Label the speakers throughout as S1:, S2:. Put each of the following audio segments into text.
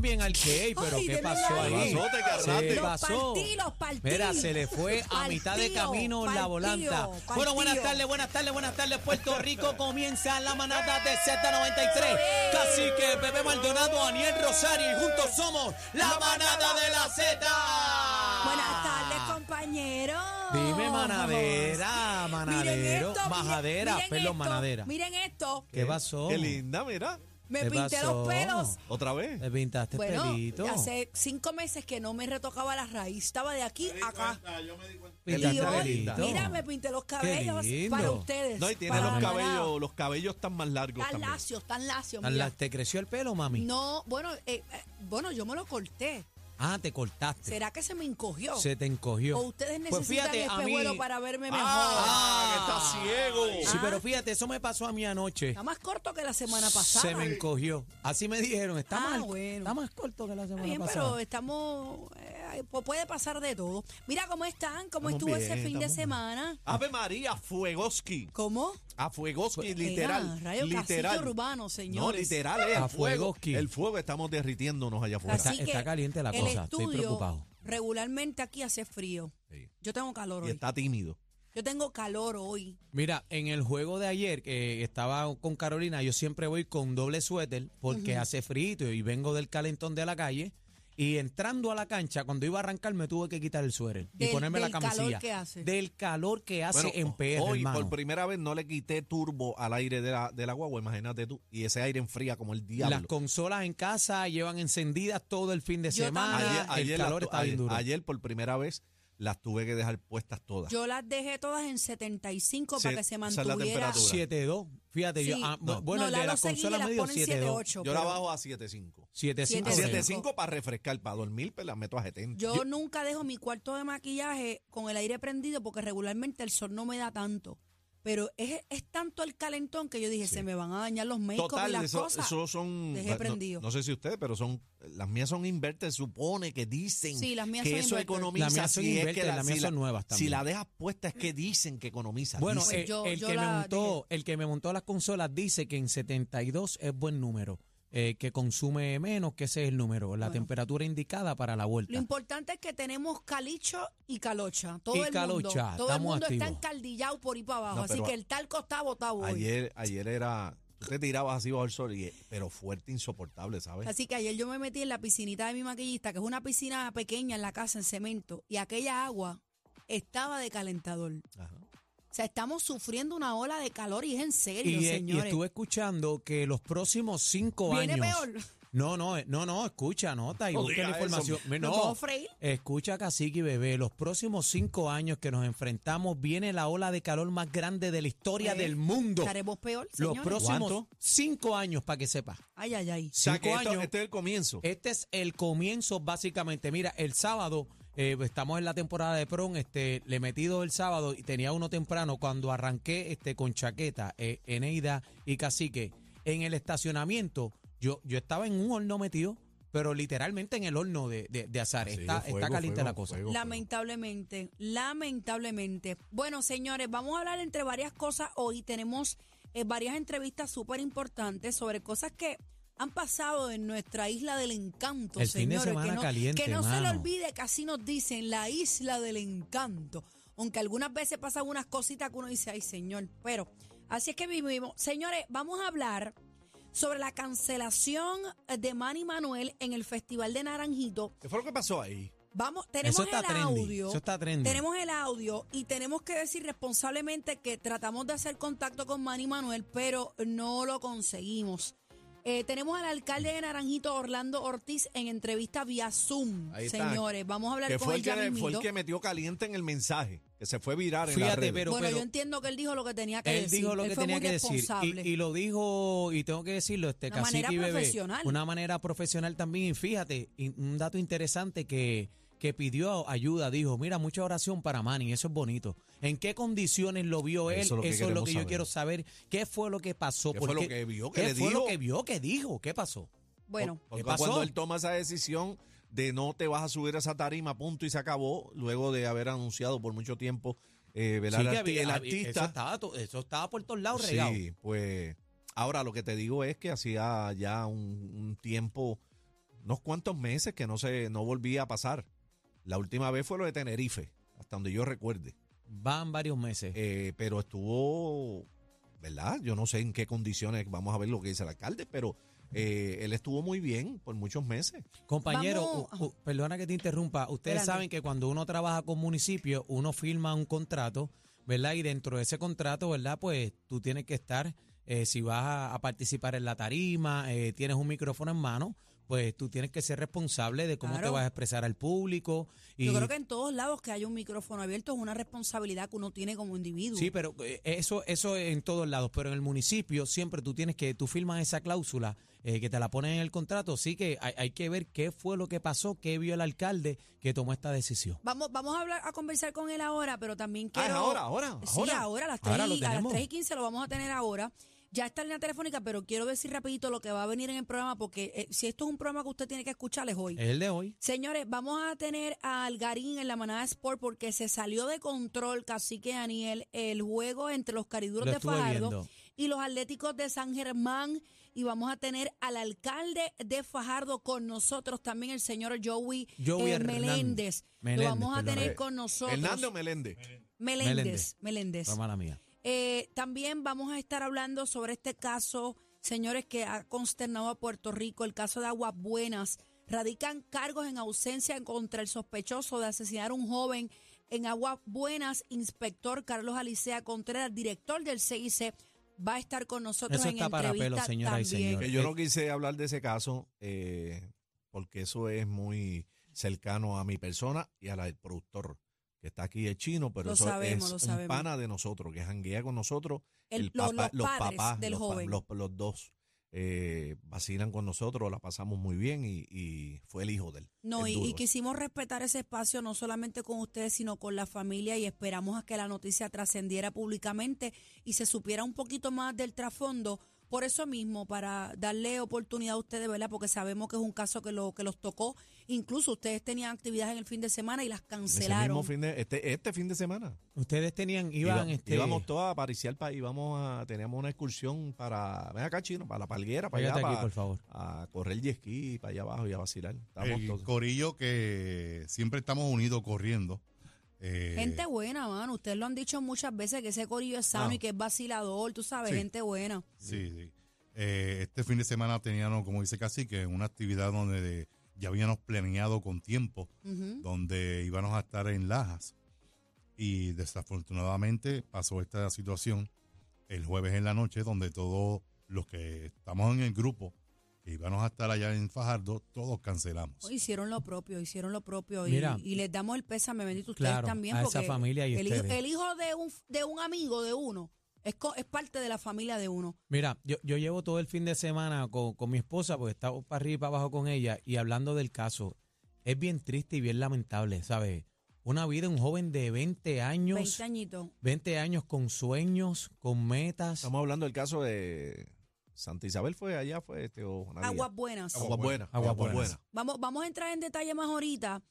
S1: Bien al Key, pero
S2: Ay,
S1: ¿qué
S2: de
S1: pasó
S2: verdad.
S1: ahí?
S3: ¿Qué pasó? Te cargaste.
S1: Se
S2: Los
S1: pasó.
S2: partí, los partí.
S1: Mira, se le fue a mitad de camino la
S2: partido,
S1: volanta. Bueno,
S2: partido.
S1: buenas tardes, buenas tardes, buenas tardes. Puerto Rico comienza la manada de Z93. Casi que Pepe Maldonado, Daniel Rosario y juntos somos la manada de la Z.
S2: Buenas tardes, compañeros.
S1: Dime manadera,
S2: Miren
S1: manadero,
S2: esto,
S1: majadera,
S2: miren
S1: perdón,
S2: esto,
S1: manadera.
S2: Miren esto.
S1: ¿Qué pasó?
S3: Qué linda, mira.
S2: Me
S1: ¿Qué
S2: pinté
S1: pasó?
S2: los pelos.
S3: Otra vez.
S1: ¿Te pintaste
S2: Bueno,
S1: pelito?
S2: hace cinco meses que no me retocaba la raíz. Estaba de aquí a acá.
S1: Pintaste
S2: Y hoy, mira, me pinté los cabellos para ustedes.
S3: No, y tiene los cabellos, los cabellos tan más largos
S2: Tan lacios, tan lacios.
S1: ¿Te creció el pelo, mami?
S2: No, bueno, eh, eh, bueno, yo me lo corté.
S1: Ah, te cortaste.
S2: ¿Será que se me encogió?
S1: Se te encogió.
S2: ¿O ustedes
S1: Pues
S2: necesitan
S1: fíjate, a mí-
S2: espejuelo para verme mejor?
S3: Ah, que está ciego.
S1: Sí,
S2: Ah.
S1: pero fíjate, eso me pasó a mí anoche.
S2: Está más corto que la semana pasada.
S1: Se me encogió. Así me dijeron, está
S2: Ah,
S1: mal.
S2: bueno.
S1: Está más corto que la semana
S2: bien,
S1: pasada.
S2: pero estamos. eh, pu- puede pasar de todo. Mira cómo están, cómo
S3: Estamos
S2: estuvo
S3: bien,
S2: ese fin de semana.
S3: Ave María, Fuegoski.
S2: ¿Cómo?
S3: A Fuegoski,
S2: Era,
S3: literal.
S2: rayo
S3: literal.
S2: urbano,
S3: No,
S2: señores.
S3: literal, es
S1: A
S3: fuego.
S1: Fuegoski.
S3: El fuego, estamos derritiéndonos allá afuera.
S1: Está-
S2: Así que
S1: está caliente la
S2: el
S1: cosa, estoy preocupado.
S2: Regularmente aquí hace frío.
S3: Sí.
S2: Yo tengo calor
S3: Y
S2: hoy.
S3: está tímido.
S2: Yo tengo calor hoy.
S1: Mira, en el juego de ayer que estaba con Carolina, yo siempre voy con doble suéter porque hace frío y vengo del calentón de la calle. Y entrando a la cancha, cuando iba a arrancar, me tuve que quitar el suéter y ponerme la
S2: del calor
S1: camisilla.
S2: que hace.
S1: Del calor que hace
S3: Bueno,
S1: en PR,
S3: hoy
S1: hermano.
S3: por primera vez no le quité turbo al aire de la, de la guagua, imagínate tú. Y ese aire enfría como el diablo.
S1: Las consolas en casa llevan encendidas todo el fin de
S2: Yo
S1: semana.
S3: ayer,
S1: el calor está
S3: ayer-
S1: bien duro.
S3: ayer por primera vez las tuve que dejar puestas todas.
S2: Yo las dejé todas en 75
S3: Sí,
S2: para que se mantuviera.
S3: temperatura.
S1: 7.2. Fíjate, yo,
S2: Sí.
S1: ah,
S3: No.
S1: bueno,
S2: no,
S1: el de las consolas
S2: las
S1: me dio
S2: pone en
S1: 7.2.
S2: 7.8.
S3: Yo la
S2: pero
S3: bajo a 7.5.
S1: 7.5.
S3: A
S2: 7.5.
S3: 7.5 para refrescar, para dormir, pues la meto a 70.
S2: Yo, nunca dejo mi cuarto de maquillaje con el aire prendido porque regularmente el sol no me da tanto. Pero es, es tanto el calentón que yo dije, se me van a dañar los make y las
S3: eso,
S2: cosas.
S3: eso son.
S2: Dejé
S3: no-
S2: prendido.
S3: No, sé si ustedes, pero son. Las mías son inverter, supone que dicen
S2: Sí, las mías
S3: que
S2: son
S3: eso
S2: inverter.
S3: economiza.
S1: Las mías son
S3: si es que
S1: inverter,
S3: la-
S1: las mías
S3: si
S1: son
S3: la-
S1: nuevas
S3: Si la dejas puesta es que dicen que economiza.
S1: Bueno,
S3: dicen.
S1: eh,
S2: yo-
S1: el,
S2: yo
S1: que me montó, el que me montó las consolas dice que en 72 es buen número, eh, que consume menos, que ese es el número, la
S2: Bueno.
S1: temperatura indicada para la vuelta.
S2: Lo importante es que tenemos calicho y calocha. Todo
S1: Y
S2: el
S1: calocha,
S2: mundo, todo el mundo está
S1: activos.
S2: encaldillado por ahí para abajo.
S3: No,
S2: así que el talco está botado hoy.
S3: ayer, ayer era. Tú te tirabas así bajo el sol, y, pero fuerte, insoportable, ¿sabes?
S2: Así que ayer yo me metí en la piscinita de mi maquillista, que es una piscina pequeña en la casa en cemento, y aquella agua estaba de calentador.
S3: Ajá.
S2: O sea, estamos sufriendo una ola de calor y es en serio,
S1: Y, eh, y
S2: señores.
S1: estuve escuchando que los próximos cinco
S2: Viene
S1: años.
S2: peor.
S1: No, no, eh, no, no, escucha, nota y
S3: No
S1: busca la
S3: eso,
S1: información.
S2: ¿Nos
S1: no, escucha, cacique y bebé. Los próximos cinco años que nos enfrentamos, viene la ola de calor más grande de la historia
S2: Pues,
S1: del mundo.
S2: Estaremos peor,
S1: Los próximos
S3: ¿Cuánto?
S1: cinco años, para que sepa.
S2: Ay, ay, ay.
S3: O sea, que
S1: Cinco
S3: esto-
S1: años.
S3: este es el comienzo.
S1: Este es el comienzo, básicamente. Mira, el sábado, eh, estamos en la temporada de prom, este, le he metido el sábado y tenía uno temprano cuando arranqué este, con chaqueta, eh, Eneida y Cacique. En el estacionamiento, yo, yo estaba en un horno metido, pero literalmente en el horno de, de, de azar.
S3: Sí,
S1: está,
S3: fuego,
S1: está caliente
S3: fuego,
S1: la cosa.
S3: fuego.
S2: Lamentablemente, lamentablemente. Bueno, señores, vamos a hablar entre varias cosas hoy. Tenemos eh, varias entrevistas súper importantes sobre cosas que han pasado en nuestra isla del encanto,
S1: El fin de
S2: señores.
S1: semana
S2: que no,
S1: caliente,
S2: que no se le olvide que así nos dicen la isla del encanto. Aunque algunas veces pasan unas cositas que uno dice, ay, señor. Pero así es que vivimos. Señores, vamos a hablar sobre la cancelación de Manny Manuel en el Festival de Naranjito.
S3: ¿Qué fue lo que pasó ahí?
S2: Vamos, tenemos
S1: Eso está
S2: el
S1: trendy,
S2: audio.
S1: eso está trendy.
S2: Tenemos el audio y tenemos que decir responsablemente que tratamos de hacer contacto con Manny Manuel, pero no lo conseguimos. Eh, tenemos al alcalde de Naranjito, Orlando Ortiz, en entrevista vía Zoom.
S3: Ahí está.
S2: Señores, vamos a hablar
S3: Que
S2: con
S3: fue
S2: él
S3: el
S2: ya
S3: que, fue el que metió caliente en el mensaje, que se fue virar en
S1: Fíjate,
S3: la red.
S1: pero-
S2: bueno, yo entiendo que él dijo lo que tenía que
S1: Él
S2: decir.
S1: dijo lo
S2: Él
S1: que
S2: fue
S1: tenía
S2: muy
S1: que decir
S2: responsable.
S1: y, y lo dijo y tengo que decirlo este
S2: Una
S1: cacique
S2: manera
S1: y bebé
S2: profesional.
S1: una manera profesional también y fíjate y un dato interesante que que pidió ayuda dijo mira mucha oración para Manny eso es bonito en qué condiciones lo vio él
S3: Eso es lo que
S1: eso es lo
S3: queremos
S1: que yo
S3: saber.
S1: quiero saber qué fue lo que pasó
S3: ¿Qué
S1: ¿Por
S3: fue lo
S1: qué-
S3: que vio, que
S1: qué
S3: le
S1: fue lo
S3: dijo?
S1: que vio que dijo qué pasó
S2: Bueno,
S1: ¿Qué pasó?
S3: cuando él toma esa decisión de no te vas a subir a esa tarima, punto y se acabó, luego de haber anunciado por mucho tiemo eh, ¿verdad?
S1: Sí,
S3: el,
S1: que
S3: arti-
S1: había-
S3: el
S1: había- eso
S3: artista.
S1: estaba, eso estaba por todos lados regado
S3: Sí, pues ahora lo que te digo es que hacía ya un, un tiempo unos cuantos meses que no se no volvía a pasar. La última vez fue lo de Tenerife, hasta donde yo recuerde.
S1: Van varios meses.
S3: Eh, pero estuvo, ¿verdad? Yo no sé en qué condiciones, vamos a ver lo que dice el alcalde, pero eh, él estuvo muy bien por muchos meses.
S1: Compañero,
S2: Vamos-
S1: u- u- perdona que te interrumpa. Ustedes saben que cuando uno trabaja con municipios, uno firma un contrato, ¿verdad? Y dentro de ese contrato, ¿verdad? Pues tú tienes que estar, eh, si vas a, a participar en la tarima, eh, tienes un micrófono en mano, pues tú tienes que ser responsable de cómo te vas a expresar al público. Y,
S2: Yo creo que en todos lados que haya un micrófono abierto es una responsabilidad que uno tiene como individuo.
S1: Sí, pero eh, eso, eso en todos lados, pero en el municipio siempre tú tienes que, tú firmas esa cláusula eh, que te la ponen en el contrato, sí que hay, hay que ver qué fue lo que pasó, qué vio el alcalde que tomó esta decisión.
S2: Vamos, vamos a hablar, a conversar con él ahora, pero también
S3: Ah,
S2: quiero.
S3: ahora, ahora,
S2: Sí,
S3: ahora.
S2: ahora, a las 3,
S1: Ahora
S2: a las
S1: tenemos.
S2: 3 y 15 lo vamos a tener ahora. Ya está en la telefónica, pero quiero decir rapidito lo que va a venir en el programa, porque eh, si esto es un programa que usted tiene que escuchar, es hoy.
S1: Es el de hoy.
S2: Señores, vamos a tener a Algarín en la manada Sport porque se salió de control, cacique Daniel, el juego entre los cariduros
S1: Lo
S2: de Fajardo
S1: viendo.
S2: y los Atléticos de San Germán. Y vamos a tener al alcalde de Fajardo con nosotros, también el señor Joey,
S1: Joey
S2: eh. Meléndez.
S1: Meléndez,
S2: Lo vamos a tener con nosotros.
S3: Hernando Meléndez.
S2: Meléndez.
S1: Meléndez.
S2: Meléndez.
S1: Mala mía.
S2: Eh, también vamos a estar hablando sobre este caso, señores, que ha consternado a Puerto Rico, el caso de Aguas Buenas. Radican cargos en ausencia contra el sospechoso de asesinar a un joven en Aguas Buenas. Inspector Carlos Alicea Contreras, director del CIC, va a estar con nosotros
S1: Eso
S2: en
S1: está para
S2: entrevista
S1: pelo, y
S2: también.
S1: señores.
S3: Que yo no quise hablar de ese caso eh, porque eso es muy cercano a mi persona y a la del productor que está aquí el chino, pero
S2: Lo
S3: eso
S2: sabemos,
S3: es
S2: lo
S3: un pana de nosotros que janguea con nosotros.
S2: El-
S3: el
S2: los-
S3: papá-
S2: los padres del
S3: los, pa-
S2: joven.
S3: los- los dos eh, vacilan con nosotros, la pasamos muy bien y, y fue el hijo de él.
S2: No, y, quisimos respetar ese espacio no solamente con ustedes, sino con la familia y esperamos a que la noticia trascendiera públicamente y se supiera un poquito más del trasfondo. Por eso mismo, para darle oportunidad a ustedes, ¿verdad? Porque sabemos que es un caso que, lo, que los tocó. Incluso ustedes tenían actividades en el fin de semana y las
S3: Ese
S2: cancelaron.
S3: mismo fin de, este, este fin de semana.
S1: Ustedes tenían, iban,
S3: Iba-
S1: este,
S3: íbamos todos a pariciar para íbamos a, teníamos una excursión para, ven acá chino, para la palguera, para allá,
S1: aquí,
S3: para,
S1: por favor.
S3: a correr jet ski para allá abajo y a vacilar. Estábamos
S4: El
S3: todos.
S4: corillo que siempre estamos unidos corriendo. Eh,
S2: Gente buena, mano. Ustedes lo han dicho muchas veces que ese corillo es sano
S3: Ah.
S2: y que es vacilador, tú sabes,
S4: Sí.
S2: gente buena.
S4: Sí, sí. Eh, este fin de semana teníamos, como dice Cacique, una actividad donde de- ya habíamos planeado con tiempo, donde íbamos a estar en Lajas. Y desafortunadamente pasó esta situación el jueves en la noche, donde todos los que estamos en el grupo, que íbamos a estar allá en Fajardo, todos cancelamos.
S2: Hicieron lo propio, hicieron lo propio y,
S1: Mira.
S2: y les damos el pésame, bendito ustedes
S1: Claro,
S2: también.
S1: a esa
S2: porque
S1: familia y
S2: el hijo,
S1: ustedes.
S2: el hijo de un, de un amigo de uno es, co- es parte de la familia de uno.
S1: Mira, yo, yo llevo todo el fin de semana con, con mi esposa, porque estaba para arriba y para abajo con ella, y hablando del caso, es bien triste y bien lamentable, ¿sabes? Una vida, un joven de 20 años,
S2: 20 añitos.
S1: 20 años con sueños, con metas.
S3: Estamos hablando del caso de Santa Isabel fue allá, fue este o Navidad?
S2: Aguas buenas.
S3: Agua buena.
S1: Agua
S3: Agua
S1: Buenas.
S3: buena.
S2: Vamos, vamos a entrar en detalle más ahorita,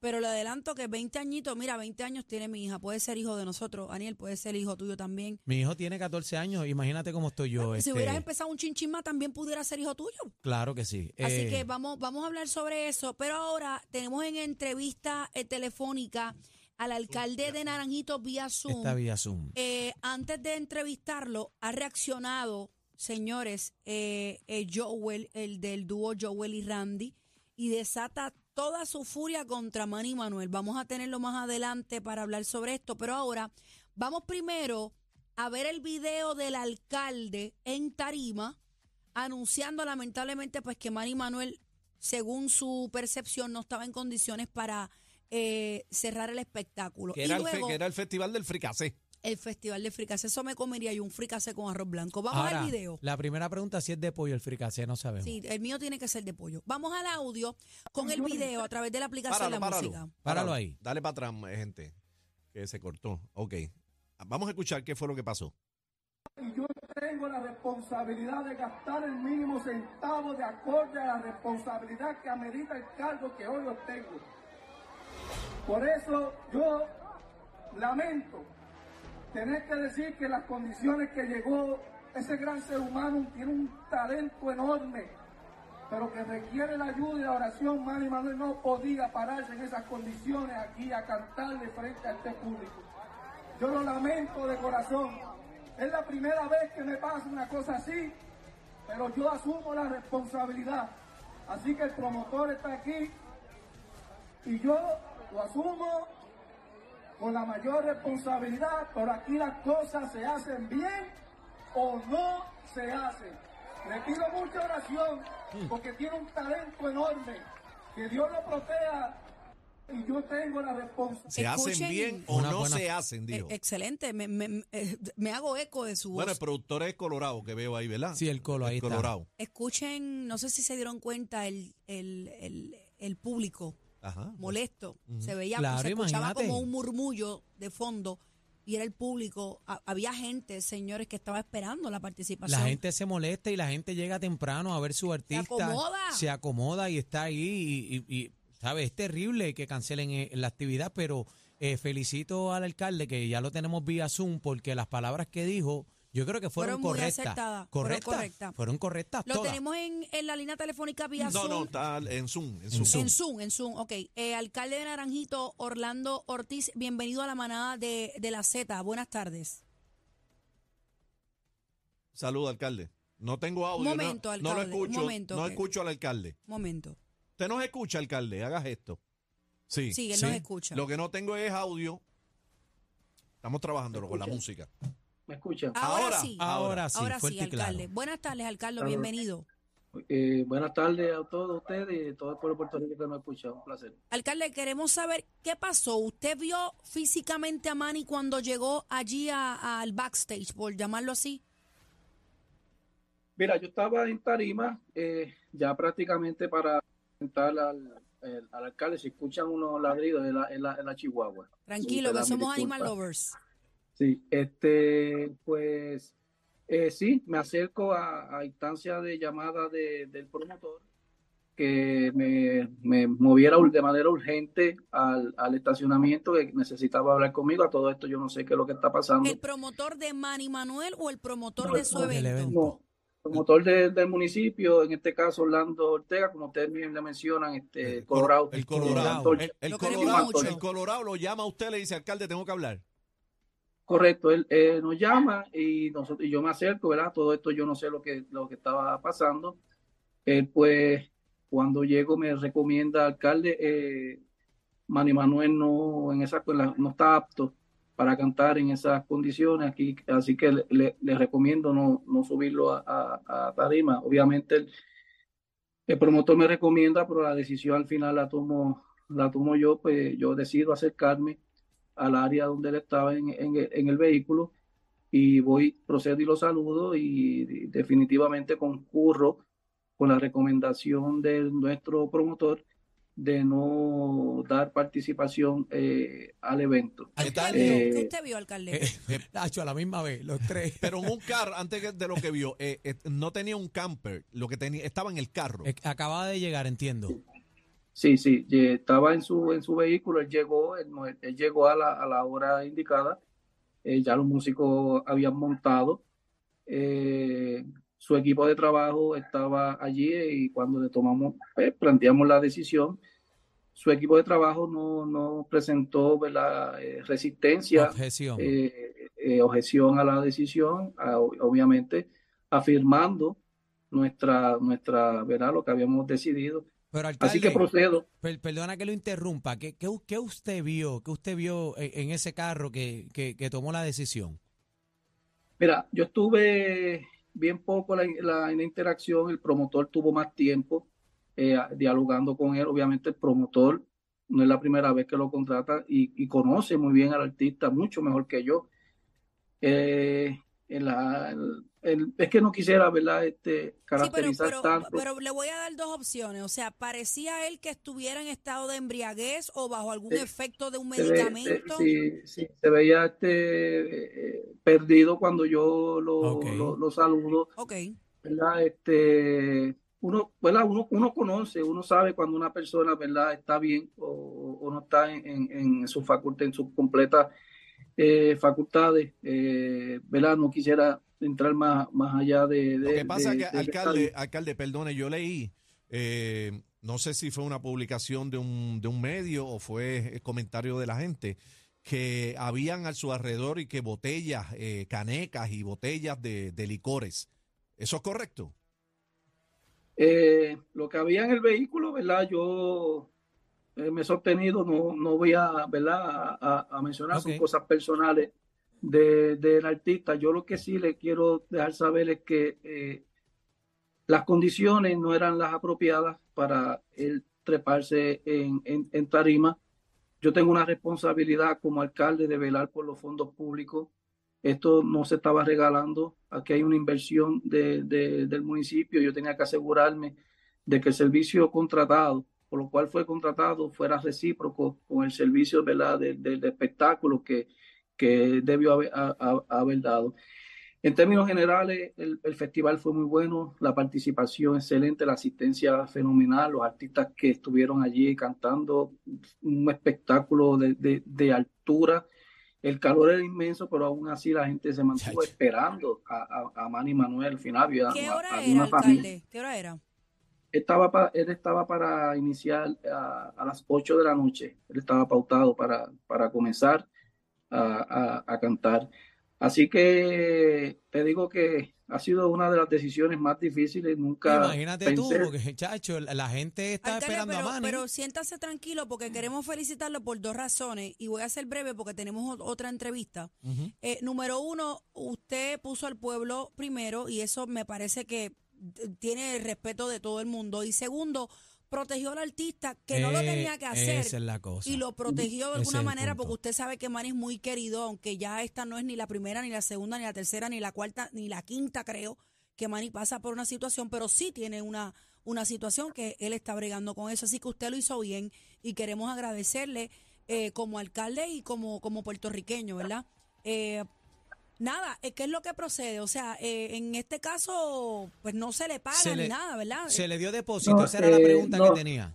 S2: pero le adelanto que 20 añitos, mira, 20 años tiene mi hija, puede ser hijo de nosotros, Daniel, puede ser hijo tuyo también.
S1: Mi hijo tiene 14 años, imagínate cómo estoy yo.
S2: si
S1: este,
S2: hubieras empezado un chinchima, también pudiera ser hijo tuyo.
S1: Claro que sí.
S2: Así
S1: Eh,
S2: que vamos, vamos a hablar sobre eso. Pero ahora tenemos en entrevista eh, telefónica al alcalde de Naranjito vía Zoom.
S1: Esta vía Zoom.
S2: Eh, antes de entrevistarlo, ha reaccionado, señores, eh, eh, Joel, el del dúo Joel y Randy, y desata toda su furia contra Manny Manuel. Vamos a tenerlo más adelante para hablar sobre esto, pero ahora vamos primero a ver el video del alcalde en Tarima anunciando lamentablemente pues que Manny Manuel, según su percepción, no estaba en condiciones para eh, cerrar el espectáculo.
S3: Que
S2: y
S3: era, el fe-
S2: luego
S3: que era el festival del fricacé.
S2: El festival de fricase. Eso me comería yo, un fricase con arroz blanco. Vamos
S1: Ahora,
S2: al video.
S1: la primera pregunta si es de pollo el fricacé, no sabemos.
S2: Sí, el mío tiene que ser de pollo. Vamos al audio con el video a través de la aplicación
S3: Páralo,
S2: de la
S3: páralo.
S2: música.
S1: Páralo ahí.
S3: Dale para atrás, eh, gente, que se cortó. Ok. Vamos a escuchar qué fue lo que pasó.
S5: y yo tengo la responsabilidad de gastar el mínimo centavo de acorde a la responsabilidad que amerita el cargo que hoy obtengo. Por eso yo lamento tener que decir que las condiciones que llegó ese gran ser humano tiene un talento enorme pero que requiere la ayuda y la oración, Manny Manuel no podía pararse en esas condiciones aquí a cantarle frente a este público. Yo lo lamento de corazón. Es la primera vez que me pasa una cosa así, pero yo asumo la responsabilidad. Así que el promotor está aquí y yo lo asumo con la mayor responsabilidad, pero aquí las cosas se hacen bien o no se hacen. Le pido mucha oración porque tiene un talento enorme. Que Dios lo proteja y yo tengo la responsabilidad.
S3: ¿Se hacen
S2: Escuchen-
S3: bien o no
S1: buena-
S3: se hacen, dijo?
S2: Eh, excelente, me, me- eh, me hago eco de su voz.
S3: Bueno, el productor es Colorado, que veo ahí, ¿verdad?
S1: Sí, el Colo, ahí está.
S3: Colorado.
S2: Escuchen, no sé si se dieron cuenta el, el, el, el público
S3: Ajá.
S2: molesto. Se veía,
S1: Claro,
S2: se escuchaba
S1: imagínate.
S2: como un murmullo de fondo y era el público. Ha- había gente, señores, que estaba esperando la participación.
S1: La gente se molesta y la gente llega temprano a ver su artista.
S2: acomoda.
S1: Se acomoda y está ahí. Y, y- y, ¿sabes? Es terrible que cancelen eh, la actividad, pero eh, felicito al alcalde que ya lo tenemos vía Zoom porque las palabras que dijo, yo creo que fueron,
S2: Fueron muy
S1: correctas.
S2: acertadas, fueron
S1: correctas.
S2: correctas.
S1: Fueron correctas
S2: Lo
S1: todas.
S2: tenemos en, en la línea telefónica vía
S3: No,
S2: Zoom.
S3: no, está en Zoom. En
S1: En
S3: Zoom.
S2: En Zoom, en Zoom, ok. Eh, alcalde de Naranjito, Orlando Ortiz, bienvenido a la manada de, de la Z. Buenas tardes.
S3: Saludos, alcalde. No tengo audio.
S2: Un momento,
S3: no,
S2: alcalde,
S3: No lo escucho.
S2: momento,
S3: no
S2: que-
S3: escucho al alcalde.
S2: Momento.
S3: Usted nos escucha, alcalde. Hagas esto. Sí.
S2: Sí, él
S1: sí.
S2: nos escucha.
S3: Lo que no tengo es audio. Estamos trabajándolo con la música.
S6: ¿Me escuchan?
S2: Ahora,
S3: ahora,
S2: sí.
S1: Ahora sí,
S2: Ahora sí,
S1: fuerte y claro.
S2: alcalde. Buenas tardes, alcalde.
S6: Claro.
S2: Bienvenido.
S6: Eh, buenas tardes a todos ustedes y a todo el pueblo de Puerto Rico que me escucha. Un placer.
S2: Alcalde, queremos saber qué pasó. ¿Usted vio físicamente a Manny cuando llegó allí al backstage, por llamarlo así?
S6: Mira, yo estaba en Tarima eh, ya prácticamente para presentar al, alcalde. Si escuchan unos ladridos en la, en la, en la Chihuahua.
S2: Tranquilo, que somos
S6: disculpa.
S2: animal lovers.
S6: Sí, este, pues eh, sí, me acerco a, a instancia de llamada de- del promotor que me, me moviera de manera urgente al, al estacionamiento que necesitaba hablar conmigo. A todo esto yo no sé qué es lo que está pasando.
S2: ¿El promotor de Manny Manuel o el promotor
S6: No,
S2: de su evento?
S1: evento.
S6: No, promotor de- del municipio, en este caso Orlando Ortega, como ustedes bien le mencionan, este, Colorado.
S3: El Colorado. El, el Colorado, el Colorado lo llama a usted, le dice, alcalde, tengo que hablar.
S6: Correcto, él eh, nos llama y nosotros y yo me acerco, ¿verdad? Todo esto yo no sé lo que estaba pasando. Él pues cuando llego me recomienda alcalde eh, Manny Manuel no en esa no está apto para cantar en esas condiciones aquí, así que le, recomiendo no, subirlo a, a- a tarima. Obviamente el, el promotor me recomienda, pero la decisión al final la tomo la tomo yo, pues yo decido acercarme al área donde él estaba en, en el- en el vehículo y voy, procedo y lo saludo y definitivamente concurro con la recomendación de nuestro promotor de no dar participación eh, al evento.
S2: ¿Qué usted,
S1: Alcalde.
S2: vio?
S6: Eh,
S2: ¿Qué usted vio, alcalde?
S1: Eh, Nacho, a la misma vez, los tres.
S3: Pero en un carro, antes que- de lo que vio, eh, eh, no tenía un camper, lo que tenía, estaba en el carro.
S1: Eh, Acababa de llegar, entiendo.
S6: Sí, sí, estaba en su, en su vehículo, él llegó, él, llegó a la, a la hora indicada, eh, ya los músicos habían montado, eh, su equipo de trabajo estaba allí y cuando le tomamos, pues, planteamos la decisión, su equipo de trabajo no, no presentó ¿verdad? Eh, resistencia,
S1: Objeción.
S6: eh, eh, objeción a la decisión, a- obviamente afirmando nuestra, nuestra, ¿verdad? Lo que habíamos decidido.
S1: Pero alcalde,
S6: Así que procedo.
S1: per- perdona que lo interrumpa. ¿Qué, qué, qué usted vio? ¿Qué usted vio en, ese carro que, que, que tomó la decisión?
S6: Mira, yo estuve bien poco la- la- en la interacción, el promotor tuvo más tiempo eh, dialogando con él. Obviamente el promotor no es la primera vez que lo contrata y, y conoce muy bien al artista, mucho mejor que yo. Eh, en la- el- es que no quisiera, ¿verdad? Este,
S2: Sí, pero,
S6: caracterizar
S2: pero,
S6: tanto.
S2: pero le voy a dar dos opciones. O sea, ¿parecía él que estuviera en estado de embriaguez o bajo algún
S6: Sí.
S2: efecto de un
S6: ve-
S2: medicamento?
S6: se- sí, sí, se veía este, eh, perdido cuando yo lo, lo- lo saludo.
S2: Ok.
S6: ¿verdad? Este, uno, ¿verdad? Uno, uno conoce, uno sabe cuando una persona, ¿verdad? Está bien o, o no está en, en, en su facultad, en sus completas eh, facultades, eh, ¿verdad? No quisiera entrar más, más allá de,
S3: Lo
S6: de-
S3: que pasa
S6: de-
S3: es que,
S6: de
S3: alcalde, alcalde, perdone, yo leí eh, no sé si fue una publicación de un, de un medio o fue el comentario de la gente, que habían a su alrededor y que botellas, eh, canecas y botellas de, de licores. ¿Eso es correcto?
S6: Eh, lo que había en el vehículo, ¿verdad? Yo eh, me he sostenido, no, no voy a, ¿verdad? a, a mencionar, son cosas personales de- del artista. Yo lo que sí le quiero dejar saber es que eh, las condiciones no eran las apropiadas para él treparse en, en, en tarima. Yo tengo una responsabilidad como alcalde de velar por los fondos públicos. Esto no se estaba regalando. Aquí hay una inversión de- de- del municipio. Yo tenía que asegurarme de que el servicio contratado, por lo cual fue contratado, fuera recíproco con el servicio ¿verdad? de, de- de espectáculo que, que debió haber, a- a- haber dado. En términos generales, el, el festival fue muy bueno, la participación excelente, la asistencia fenomenal, los artistas que estuvieron allí cantando, un espectáculo de, de- de altura. El calor era inmenso, pero aún así la gente se mantuvo
S1: Chacho.
S6: esperando a, a, a Manny Manuel. Al final había
S2: ¿Qué hora
S6: había
S2: era,
S6: una familia.
S2: alcalde? ¿Qué hora era?
S6: Estaba pa- él estaba para iniciar a, a las 8 de la noche. Él estaba pautado para, para comenzar a, a- a cantar. Así que te digo que ha sido una de las decisiones más difíciles. Nunca
S1: Imagínate tú,
S6: pensé-
S1: porque, chacho, la, la gente está
S2: Alcalde,
S1: esperando
S2: pero,
S1: a Manny.
S2: pero siéntase tranquilo porque queremos felicitarlo por dos razones y voy a ser breve porque tenemos otra entrevista. Eh, número uno, usted puso al pueblo primero y eso me parece que tiene el respeto de todo el mundo. Y segundo, protegió al artista que no lo
S1: Eh,
S2: tenía que hacer.
S1: Esa es la cosa.
S2: Y lo protegió de alguna manera
S1: punto.
S2: porque usted sabe que Manny es muy querido, aunque ya esta no es ni la primera, ni la segunda, ni la tercera, ni la cuarta, ni la quinta, creo, que Manny pasa por una situación, pero sí tiene una, una situación que él está bregando con eso. Así que usted lo hizo bien y queremos agradecerle eh, como alcalde y como, como puertorriqueño, ¿verdad? Eh, nada, eh, ¿qué es lo que procede? O sea, eh, en este caso, pues no se le paga
S1: Se
S2: ni
S1: le-
S2: nada, ¿verdad?
S1: Se le dio depósito,
S6: No,
S1: esa era la
S6: eh,
S1: pregunta
S6: no.
S1: que tenía.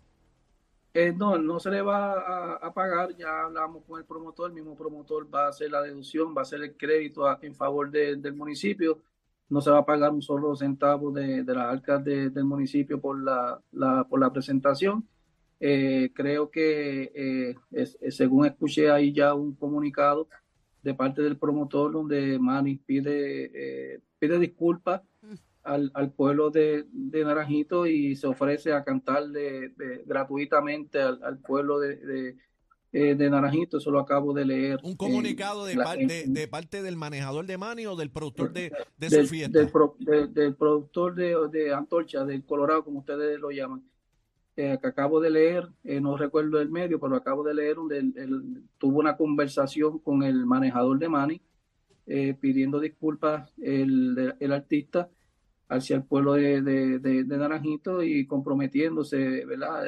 S6: Eh, no, no se le va a, a pagar, ya hablamos con el promotor, el mismo promotor va a hacer la deducción, va a hacer el crédito a- en favor de- del municipio, no se va a pagar un solo centavo de, de las arcas de- del municipio por la, la- por la presentación. Eh, creo que eh, es- es- según escuché ahí ya un comunicado de parte del promotor donde Manny pide, eh, pide disculpas al, al pueblo de, de Naranjito y se ofrece a cantarle de- gratuitamente al, al pueblo de, de, eh, de Naranjito. Eso lo acabo de leer.
S3: Un comunicado de, par- de, parte del manejador de Manny o del productor de, de
S6: del,
S3: su fiesta.
S6: del pro- de- del productor de, de Antorcha, del Colorado, como ustedes lo llaman, eh, que acabo de leer, eh, no recuerdo el medio, pero acabo de leer donde él, tuvo una conversación con el manejador de Manny, eh, pidiendo disculpas el, el artista hacia el pueblo de, de- de- de Naranjito y comprometiéndose, ¿verdad?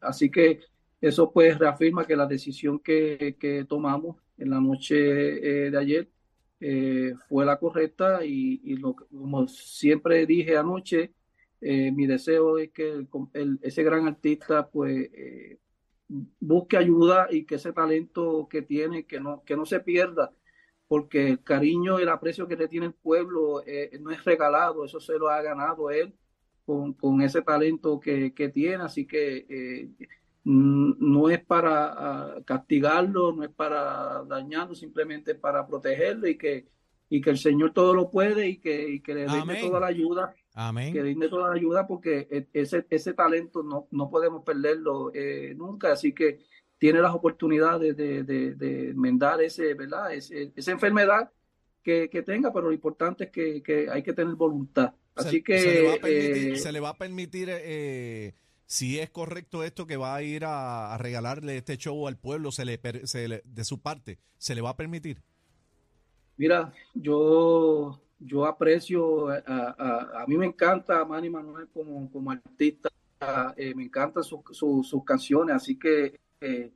S6: Así que eso pues reafirma que la decisión que, que tomamos en la noche de ayer fue la correcta y, y lo, como siempre dije anoche, eh, mi deseo es que el- el- ese gran artista pues eh, busque ayuda y que ese talento que tiene, que no, que no se pierda, porque el cariño y el aprecio que le tiene el pueblo eh, no es regalado, eso se lo ha ganado él con, con ese talento que, que tiene, así que eh, no es para ah, castigarlo, no es para dañarlo, simplemente para protegerlo y que, y que el Señor todo lo puede y que, y que le dé toda la ayuda
S1: Amén.
S6: que brinde toda la ayuda porque e- ese, ese talento no, no podemos perderlo eh, nunca, así que tiene las oportunidades de, de, de enmendar ese, ¿verdad? Ese- esa enfermedad que, que tenga, pero lo importante es que, que hay que tener voluntad.
S3: Se-
S6: Así que
S3: se, le va a permitir,
S6: eh,
S3: se le va a permitir, eh, si es correcto esto, que va a ir a, a regalarle este show al pueblo, se le, se le- de su parte, ¿se le va a permitir?
S6: Mira, yo, yo aprecio, a, a- a mí me encanta Manny Manuel como, como artista, eh, me encantan sus sus- canciones, así que eh,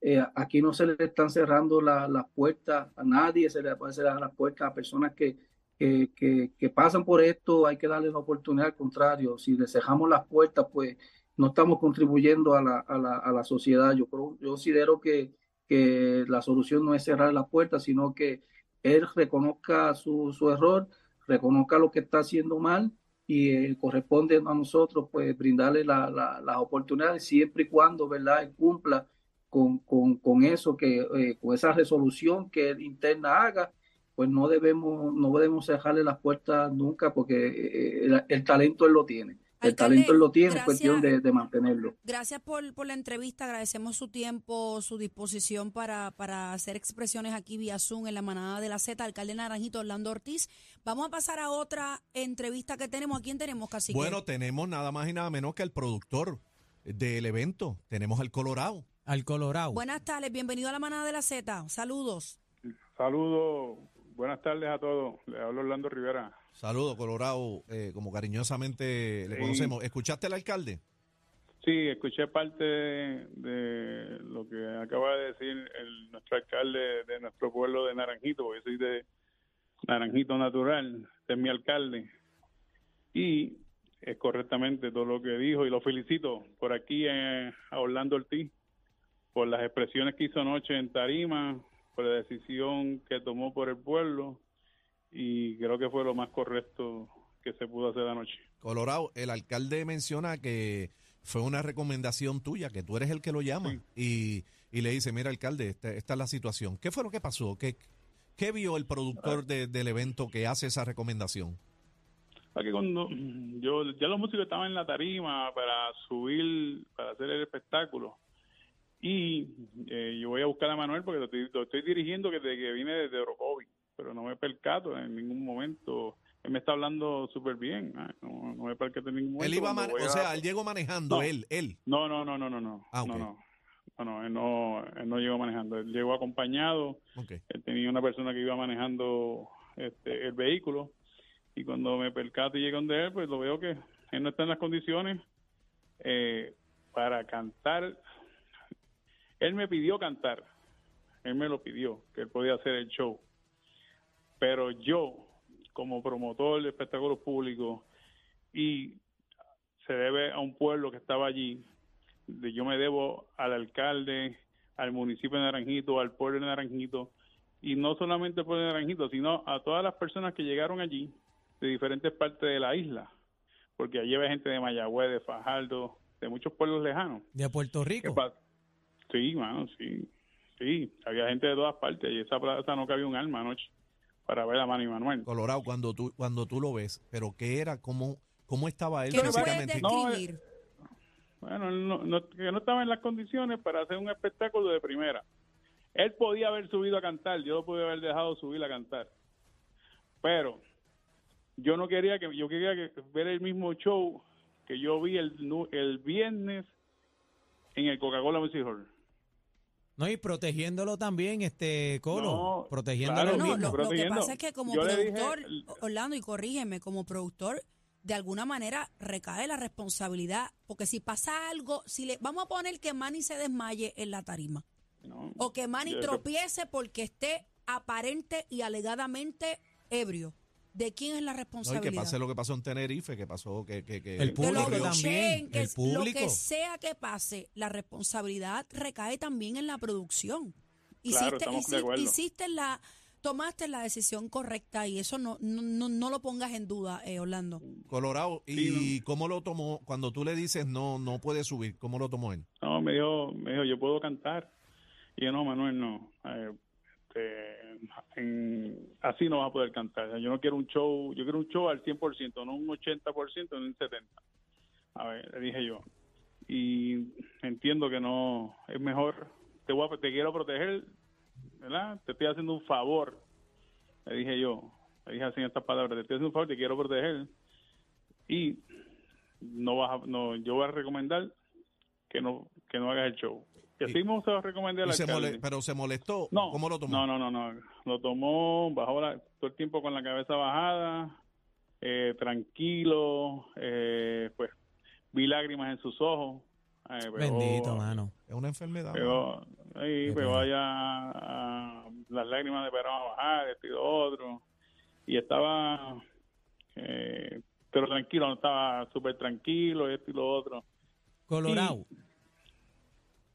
S6: eh, aquí no se le están cerrando la- las puertas a nadie, se le puede cerrar las puertas a personas que, que, que- pasan por esto, hay que darle la oportunidad, al contrario, si le cerramos las puertas, pues no estamos contribuyendo a la, a la, a la sociedad. Yo, creo- yo considero que, que la solución no es cerrar las puertas, sino que él reconozca su, su error, reconozca lo que está haciendo mal y eh, corresponde a nosotros pues brindarle la- la- las oportunidades siempre y cuando, ¿verdad?, él cumpla con, con, con eso, que, eh, con esa resolución que él interna haga, pues no debemos, no debemos cerrarle las puertas nunca porque eh, el, el talento él lo tiene. El
S2: Alcalde,
S6: talento lo tiene, es
S2: gracias.
S6: cuestión de, de mantenerlo.
S2: Gracias por, por la entrevista, agradecemos su tiempo, su disposición para, para hacer expresiones aquí vía Zoom en la manada de la Z, alcalde Naranjito Orlando Ortiz. Vamos a pasar a otra entrevista que tenemos. ¿A quién tenemos, Cacique?
S3: Bueno, tenemos nada más y nada menos que el productor del evento. Tenemos al Colorado.
S1: Al Colorado.
S2: Buenas tardes, bienvenido a la manada de la Z. Saludos.
S7: Saludos, buenas tardes a todos. Le hablo Orlando Rivera.
S3: Saludos, Colorado, eh, como cariñosamente le
S7: Sí.
S3: conocemos. ¿Escuchaste al alcalde?
S7: Sí, escuché parte de, de lo que acaba de decir el, nuestro alcalde de nuestro pueblo de Naranjito, porque yo soy de Naranjito Natural, este es mi alcalde. Y es correctamente todo lo que dijo y lo felicito por aquí eh, a Orlando Ortiz por las expresiones que hizo anoche en Tarima, por la decisión que tomó por el pueblo y creo que fue lo más correcto que se pudo hacer anoche.
S3: Colorado, el alcalde menciona que fue una recomendación tuya, que tú eres el que lo llama. Y, y le dice, mira, alcalde, esta, esta es la situación. ¿Qué fue lo que pasó? ¿Qué, qué vio el productor de- del evento que hace esa recomendación?
S7: Ah, cuando yo ya los músicos estaban en la tarima para subir para hacer el espectáculo y eh, yo voy a buscar a Manuel porque lo estoy, lo estoy dirigiendo desde que vine desde Orocovi pero no me percato en ningún momento él me está hablando súper bien ah, no, no me percato en ningún momento
S3: Él iba, o
S7: a-
S3: sea, él llegó manejando,
S7: No.
S3: él, él.
S7: no no no no no no
S3: Ah,
S7: no
S3: ok.
S7: no no no él no él no llegó manejando él llegó acompañado
S3: Ok.
S7: él tenía una persona que iba manejando este, el vehículo y cuando me percato y llego donde él, pues lo veo que él no está en las condiciones eh, para cantar. Él me pidió cantar, él me lo pidió, que él podía hacer el show. Pero yo, como promotor de espectáculos públicos, y se debe a un pueblo que estaba allí, yo me debo al alcalde, al municipio de Naranjito, al pueblo de Naranjito, y no solamente al pueblo de Naranjito, sino a todas las personas que llegaron allí de diferentes partes de la isla, porque allí había gente de Mayagüez, de Fajardo, de muchos pueblos lejanos.
S1: De Puerto
S7: ¿Qué
S1: Rico.
S7: Sí, mano, sí. Sí, había gente de todas partes y esa plaza no cabía un alma anoche para ver a Manny Manuel.
S3: Colorado, cuando tú, cuando tú lo ves, pero ¿qué era? ¿Cómo, cómo estaba él
S2: ¿Qué
S3: físicamente?
S7: No? Bueno, él no, no- que no estaba en las condiciones para hacer un espectáculo de primera. Él podía haber subido a cantar, yo lo podía haber dejado subir a cantar. Pero yo no quería que, yo quería que ver el mismo show que yo vi el, nu- el viernes en el Coca-Cola Music Hall.
S1: No, y protegiéndolo también, este Colo.
S7: No,
S1: protegiéndolo
S7: claro,
S2: No, lo, lo que pasa es que como
S7: Yo le dije-
S2: productor, Orlando, y corrígeme, como productor, de alguna manera recae la responsabilidad, porque si pasa algo, si le vamos a poner que Manny se desmaye en la tarima,
S7: ¿no?
S2: o que Manny tropiece porque esté aparente y alegadamente ebrio, ¿de quién es la
S3: No, y
S2: responsabilidad?
S3: que pase lo que pasó en Tenerife, que pasó que... que, que
S1: El público también,
S2: que
S1: el
S2: es- lo
S1: público.
S2: que sea que pase, la responsabilidad recae también en la producción.
S7: Claro,
S2: Hiciste,
S7: acuerdo.
S2: hiciste la, tomaste la decisión correcta y eso no, no, no, no lo pongas en duda, eh, Orlando.
S3: Colorado, ¿y
S7: Sí,
S3: cómo lo tomó? Cuando tú le dices no, no puede subir, ¿cómo lo tomó él?
S7: No, me dijo, me dijo, yo puedo cantar. Y yo, no, Manuel, no. Eh, este, en- así no vas a poder cantar. Yo no quiero un show, yo quiero un show al 100%, no un 80%, no un 70%. A ver, le dije yo. Y entiendo que no, es mejor, te, voy a- te quiero proteger, ¿verdad? Te estoy haciendo un favor. Le dije yo, le dije así en estas palabras, te estoy haciendo un favor, te quiero proteger. Y no vas a- no, yo voy a recomendar que no que no hagas el show. Y así mismo se lo recomendé al
S3: Y se mole- pero se molestó.
S7: No,
S3: ¿Cómo lo tomó?
S7: No, no, no, no. Lo tomó, bajó la- todo el tiempo con la cabeza bajada, eh, tranquilo, eh, pues vi lágrimas en sus ojos. pegó-
S1: Bendito, mano.
S3: Es una enfermedad.
S7: Pegó, ahí, pegó allá a- las lágrimas de a bajar, esto y lo otro. Y estaba, eh, pero tranquilo, no estaba súper tranquilo, esto y lo otro.
S1: Colorado. An-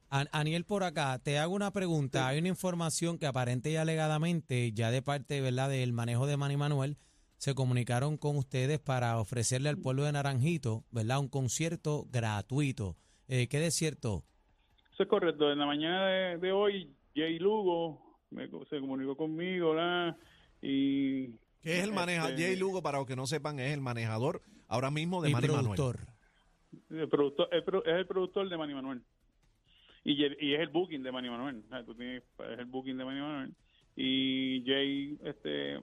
S1: Aniel por acá, te hago una pregunta. Hay una información que aparente y alegadamente, ya de parte ¿verdad? del manejo de Manny Manuel, se comunicaron con ustedes para ofrecerle al pueblo de Naranjito, ¿verdad? Un concierto gratuito. Eh, ¿Qué es cierto?
S7: Eso es correcto. En la mañana de, de hoy, Jay Lugo me- se comunicó conmigo, ¿verdad? Y
S3: ¿Qué es el manejador?
S7: Este-
S3: Jay Lugo, para los que no sepan, es el manejador ahora mismo de Manny Manuel.
S1: productor.
S7: el productor, el pro- es el productor de Manny Manuel. Y, es el booking de Manny Manuel. O sea, tú tienes- es el booking de Manny Manuel. Y Jay, este,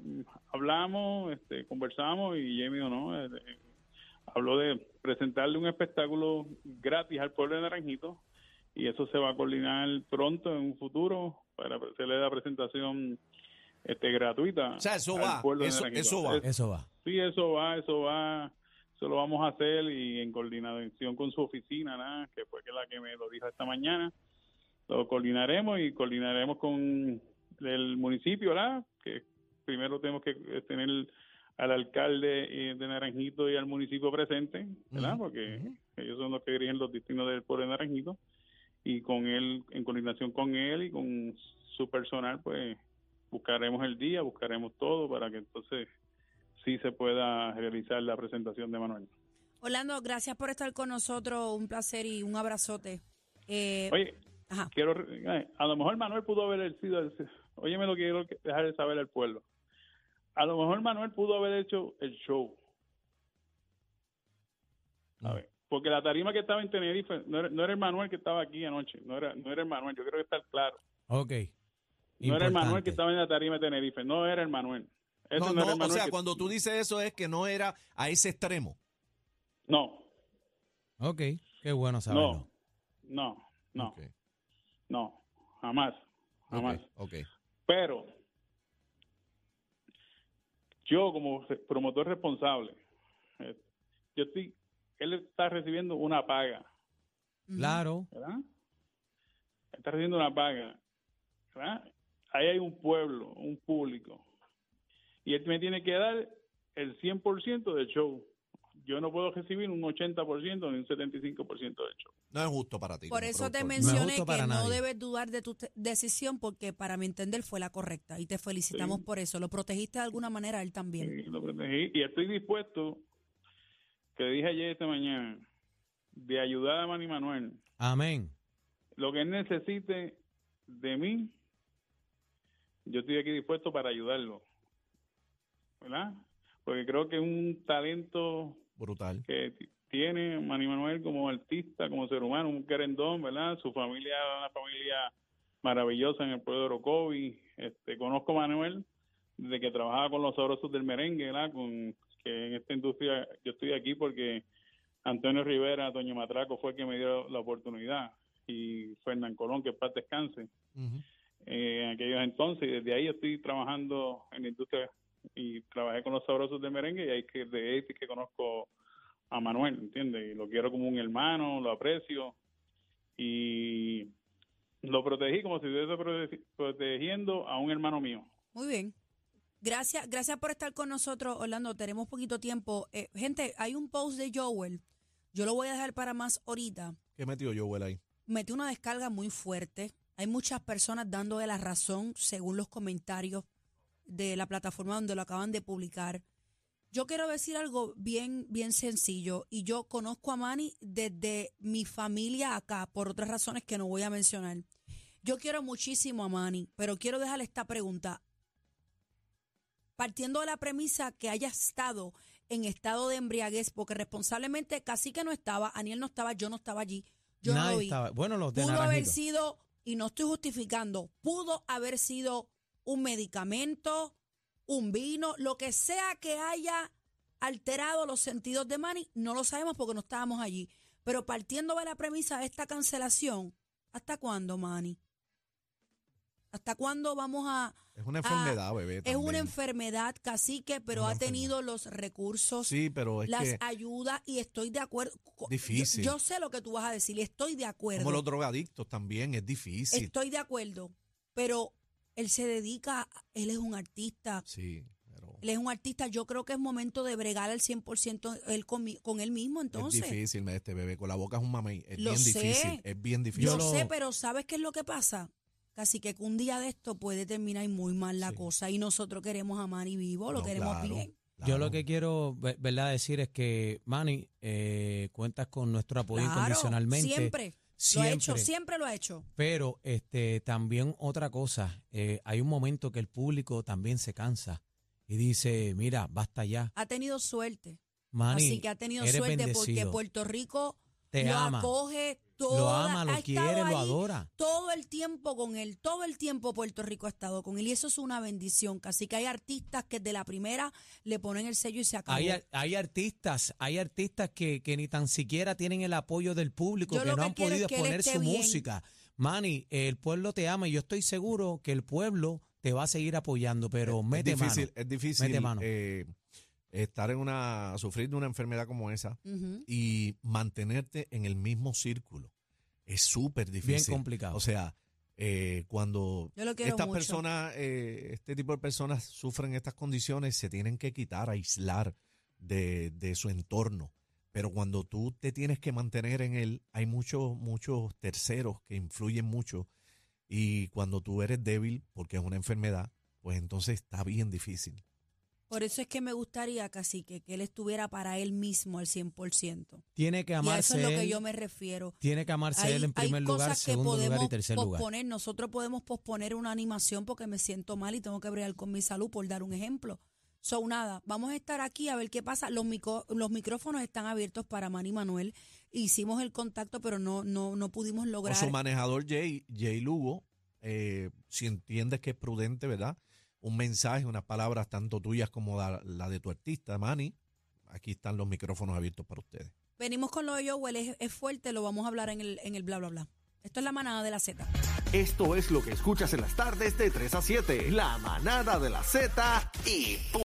S7: hablamos, este, conversamos y Jay me dijo, no, eh, habló de presentarle un espectáculo gratis al pueblo de Naranjito y eso se va a coordinar pronto en un futuro para hacerle la presentación este, gratuita.
S3: O sea, eso va, eso va.
S7: Es-
S1: Eso va.
S7: Sí, eso va, eso va, eso lo vamos a hacer y en coordinación con su oficina, ¿verdad? que fue que la que me lo dijo esta mañana, lo coordinaremos y coordinaremos con el municipio, ¿verdad? Que primero tenemos que tener al alcalde eh, de Naranjito y al municipio presente, ¿verdad? Porque ellos son los que dirigen los destinos del pueblo de Naranjito y con él, en coordinación con él y con su personal, pues buscaremos el día, buscaremos todo para que entonces sí se pueda realizar la presentación de Manuel.
S2: Orlando, gracias por estar con nosotros. Un placer y un abrazote. Eh,
S7: Oye,
S2: ajá.
S7: quiero, eh, a lo mejor Manuel pudo haber sido, el, óyeme lo que quiero dejar de saber al pueblo. A lo mejor Manuel pudo haber hecho el show. A ver, porque la tarima que estaba en Tenerife no era, no era el Manuel que estaba aquí anoche, no era, no era el Manuel, yo creo que está claro.
S1: Ok.
S7: No era el Manuel que estaba en la tarima de Tenerife, no era el Manuel.
S3: No,
S7: no,
S3: o sea,
S7: que-
S3: cuando tú dices eso es que no era a ese extremo.
S7: No,
S1: Ok, qué bueno saberlo.
S7: no, no, no, no, jamás, jamás.
S3: ok, ok.
S7: Pero yo como promotor responsable, eh, yo estoy, él está recibiendo una paga,
S1: Claro.
S7: ¿verdad? Está recibiendo una paga, ¿verdad? Ahí hay un pueblo, un público, y él me tiene que dar el 100% del show. Yo no puedo recibir un 80% ni un 75% del show.
S3: No es justo para ti.
S2: Por eso te mencioné que no debes dudar de tu decisión porque para mi entender fue la correcta y te felicitamos
S7: Sí.
S2: por eso. Lo protegiste de alguna manera a él también.
S7: Sí, lo protegí. Y estoy dispuesto, que dije ayer esta mañana, de ayudar a Manny Manuel.
S1: Amén.
S7: Lo que él necesite de mí, yo estoy aquí dispuesto para ayudarlo. ¿Verdad? Porque creo que es un talento
S3: Brutal.
S7: que tiene Manny Manuel como artista, como ser humano, un querendón, ¿verdad? Su familia una familia maravillosa en el pueblo de Orocovi. Este, conozco a Manuel desde que trabajaba con los sabrosos del merengue, ¿verdad? Con, que en esta industria yo estoy aquí porque Antonio Rivera, Toño Matraco fue el que me dio la oportunidad y Fernán Colón, que paz descanse eh, en aquellos entonces y desde ahí estoy trabajando en la industria y trabajé con los sabrosos de merengue y ahí que de ahí es que conozco a Manuel, ¿entiendes? Y lo quiero como un hermano, lo aprecio y lo protegí como si estuviese prote- protegiendo a un hermano mío.
S2: Muy bien. Gracias, gracias por estar con nosotros, Orlando. Tenemos poquito tiempo. Eh, gente, hay un post de Joel. Yo lo voy a dejar para más ahorita.
S3: ¿Qué metió Joel ahí?
S2: Metió una descarga muy fuerte. Hay muchas personas dándole la razón según los comentarios de la plataforma donde lo acaban de publicar. Yo quiero decir algo bien, bien sencillo. Y yo conozco a Manny desde mi familia acá, por otras razones que no voy a mencionar. Yo quiero muchísimo a Manny, pero quiero dejarle esta pregunta. Partiendo de la premisa que haya estado en estado de embriaguez, porque responsablemente casi que no estaba, Aniel no estaba, yo no estaba allí, yo no lo vi.
S1: estaba. Bueno, los de
S2: Pudo haber sido, y no estoy justificando, pudo haber sido un medicamento, un vino, lo que sea que haya alterado los sentidos de Manny, no lo sabemos porque no estábamos allí. Pero partiendo de la premisa de esta cancelación, ¿hasta cuándo, Manny? ¿Hasta cuándo vamos a...?
S3: Es una enfermedad, bebé.
S2: Es una enfermedad, cacique, pero ha tenido los recursos,
S3: Sí, pero es
S2: las
S3: que
S2: ayudas y estoy de acuerdo.
S3: Difícil.
S2: Yo, yo sé lo que tú vas a decir, y estoy de acuerdo.
S3: como los drogadictos también es difícil.
S2: Estoy de acuerdo, pero él se dedica, él es un artista,
S3: Sí, pero
S2: él es un artista, yo creo que es momento de bregar al 100% él con, mi- con él mismo, entonces.
S3: es difícil, este bebé. Con la boca es un mamey. Es
S2: Lo
S3: bien
S2: sé.
S3: difícil. Es bien difícil.
S2: Yo
S1: lo-
S2: sé, pero ¿sabes qué es lo que pasa? Casi que un día de esto puede terminar muy mal la
S3: Sí.
S2: cosa y nosotros queremos a Manny vivo, lo
S3: No,
S2: queremos
S3: claro,
S2: bien.
S1: Yo lo que quiero, ve- ¿verdad?, decir es que, Manny, eh, cuentas con nuestro apoyo
S2: Claro,
S1: incondicionalmente.
S2: siempre. Lo ha hecho, siempre lo ha hecho.
S1: Pero este, también otra cosa, eh, hay un momento que el público también se cansa y dice, mira, basta ya.
S2: Ha tenido suerte.
S1: Manny,
S2: Así que ha tenido suerte porque
S1: bendecido.
S2: Puerto Rico
S1: Te
S2: lo
S1: ama.
S2: acoge
S1: Lo
S2: toda-
S1: ama, lo
S2: ha estado
S1: quiere, lo
S2: ahí
S1: adora.
S2: Todo el tiempo con él, todo el tiempo Puerto Rico ha estado con él y eso es una bendición. Así que hay artistas que de la primera le ponen el sello y se acabó.
S1: Hay, ar- hay artistas, hay artistas que, que ni tan siquiera tienen el apoyo del público,
S2: Yo
S1: que
S2: lo
S1: no
S2: que
S1: han
S2: es
S1: podido
S2: que él
S1: poner
S2: esté
S1: su
S2: bien.
S1: música. Manny, el pueblo te ama y yo estoy seguro que el pueblo te va a seguir apoyando, pero
S3: es
S1: mete
S3: difícil,
S1: mano.
S3: es difícil
S1: Mete mano.
S3: eh, estar en una, sufrir de una enfermedad como esa y mantenerte en el mismo círculo. Es súper difícil.
S1: Bien complicado.
S3: O sea, eh, cuando estas
S2: mucho.
S3: personas, eh, este tipo de personas sufren estas condiciones, se tienen que quitar, aislar de, de su entorno. Pero cuando tú te tienes que mantener en él, hay muchos, muchos terceros que influyen mucho. Y cuando tú eres débil, porque es una enfermedad, pues entonces está bien difícil.
S2: Por eso es que me gustaría, Cacique, que él estuviera para él mismo al 100%.
S1: Tiene que
S2: Y a eso
S1: amarse
S2: es lo que yo me refiero.
S1: tiene que amarse
S2: Hay,
S1: él en primer lugar,
S2: cosas que
S1: segundo
S2: podemos
S1: lugar y tercer lugar.
S2: posponer. Nosotros podemos posponer una animación porque me siento mal y tengo que bregar con mi salud, por dar un ejemplo. So, nada, vamos a estar aquí a ver qué pasa. Los, micro- los micrófonos están abiertos para Manny Manuel. Hicimos el contacto, pero no, no, no pudimos
S3: O
S2: lograr.
S3: su manejador Jay, Jay Lugo, eh, si entiendes que es prudente, ¿verdad? Un mensaje, unas palabras tanto tuyas como la, la de tu artista, Manny. Aquí están los micrófonos abiertos para ustedes.
S2: Venimos con lo de Joel, es, es fuerte, lo vamos a hablar en el, en el bla, bla, bla. Esto es la manada de la Z.
S8: Esto es lo que escuchas en las tardes de 3 a 7. La manada de la Z y